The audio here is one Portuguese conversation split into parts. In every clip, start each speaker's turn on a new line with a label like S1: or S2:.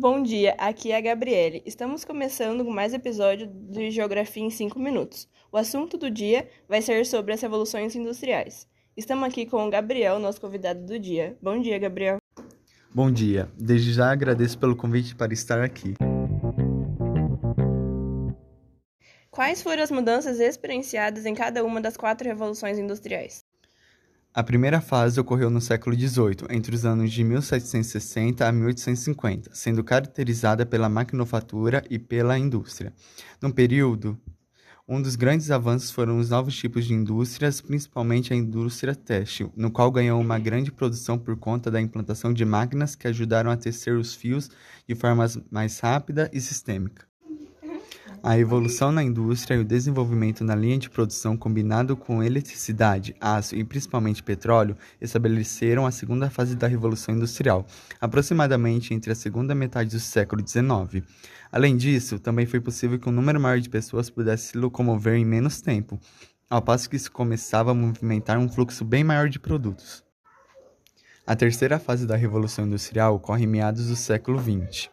S1: Bom dia, aqui é a Gabriele. Estamos começando com mais episódio de Geografia em 5 minutos. O assunto do dia vai ser sobre as revoluções industriais. Estamos aqui com o Gabriel, nosso convidado do dia. Bom dia, Gabriel.
S2: Bom dia. Desde já agradeço pelo convite para estar aqui.
S1: Quais foram as mudanças experienciadas em cada uma das quatro revoluções industriais?
S2: A primeira fase ocorreu no século XVIII, entre os anos de 1760 a 1850, sendo caracterizada pela maquinofatura e pela indústria. No período, um dos grandes avanços foram os novos tipos de indústrias, principalmente a indústria têxtil, no qual ganhou uma grande produção por conta da implantação de máquinas que ajudaram a tecer os fios de forma mais rápida e sistêmica. A evolução na indústria e o desenvolvimento na linha de produção combinado com eletricidade, aço e principalmente petróleo estabeleceram a segunda fase da Revolução Industrial, aproximadamente entre a segunda metade do século XIX. Além disso, também foi possível que um número maior de pessoas pudesse se locomover em menos tempo, ao passo que se começava a movimentar um fluxo bem maior de produtos. A terceira fase da Revolução Industrial ocorre em meados do século XX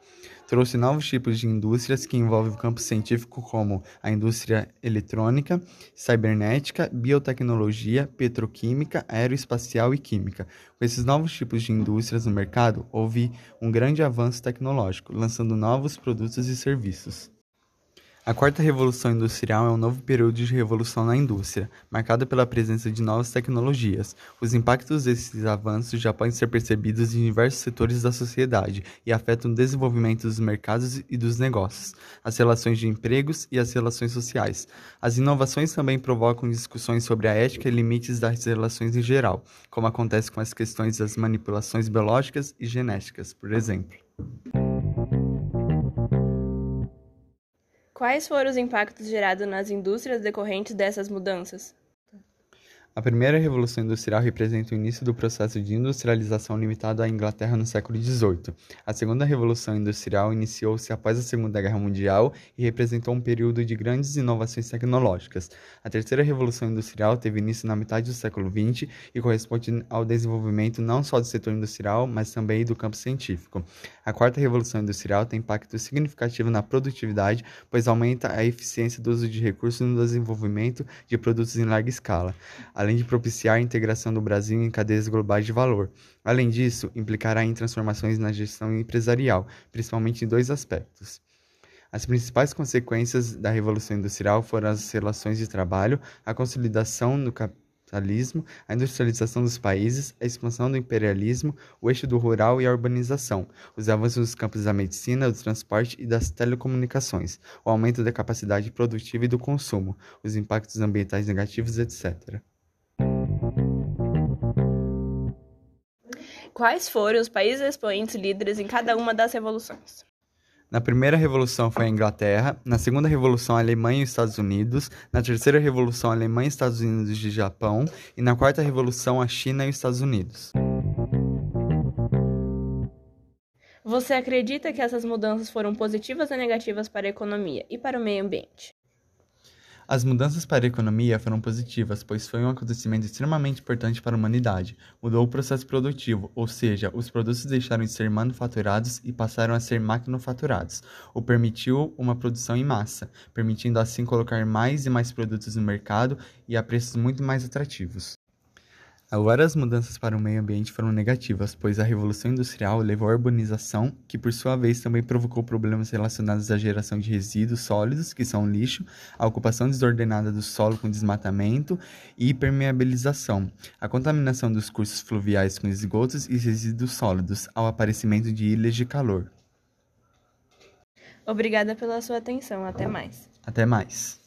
S2: trouxe novos tipos de indústrias que envolvem o campo científico como a indústria eletrônica, cibernética, biotecnologia, petroquímica, aeroespacial e química. Com esses novos tipos de indústrias no mercado, houve um grande avanço tecnológico, lançando novos produtos e serviços. A quarta revolução industrial é um novo período de revolução na indústria, marcado pela presença de novas tecnologias. Os impactos desses avanços já podem ser percebidos em diversos setores da sociedade e afetam o desenvolvimento dos mercados e dos negócios, as relações de empregos e as relações sociais. As inovações também provocam discussões sobre a ética e limites das relações em geral, como acontece com as questões das manipulações biológicas e genéticas, por exemplo.
S1: Quais foram os impactos gerados nas indústrias decorrentes dessas mudanças?
S2: A primeira revolução industrial representa o início do processo de industrialização limitado à Inglaterra no século XVIII. A segunda revolução industrial iniciou-se após a Segunda Guerra Mundial e representou um período de grandes inovações tecnológicas. A terceira revolução industrial teve início na metade do século XX e corresponde ao desenvolvimento não só do setor industrial, mas também do campo científico. A quarta revolução industrial tem impacto significativo na produtividade, pois aumenta a eficiência do uso de recursos no desenvolvimento de produtos em larga escala além de propiciar a integração do Brasil em cadeias globais de valor. Além disso, implicará em transformações na gestão empresarial, principalmente em dois aspectos. As principais consequências da Revolução Industrial foram as relações de trabalho, a consolidação do capitalismo, a industrialização dos países, a expansão do imperialismo, o eixo do rural e a urbanização, os avanços nos campos da medicina, do transporte e das telecomunicações, o aumento da capacidade produtiva e do consumo, os impactos ambientais negativos, etc.
S1: Quais foram os países expoentes líderes em cada uma das revoluções?
S2: Na primeira revolução foi a Inglaterra, na segunda revolução a Alemanha e os Estados Unidos, na terceira revolução a Alemanha, Estados Unidos e Japão e na quarta revolução a China e os Estados Unidos.
S1: Você acredita que essas mudanças foram positivas ou negativas para a economia e para o meio ambiente?
S2: As mudanças para a economia foram positivas, pois foi um acontecimento extremamente importante para a humanidade. Mudou o processo produtivo, ou seja, os produtos deixaram de ser manufaturados e passaram a ser maquinofaturados, o permitiu uma produção em massa, permitindo assim colocar mais e mais produtos no mercado e a preços muito mais atrativos. Agora as mudanças para o meio ambiente foram negativas, pois a Revolução Industrial levou à urbanização, que por sua vez também provocou problemas relacionados à geração de resíduos sólidos, que são lixo, a ocupação desordenada do solo com desmatamento e permeabilização, a contaminação dos cursos fluviais com esgotos e resíduos sólidos, ao aparecimento de ilhas de calor.
S1: Obrigada pela sua atenção. Até mais.
S2: Até mais.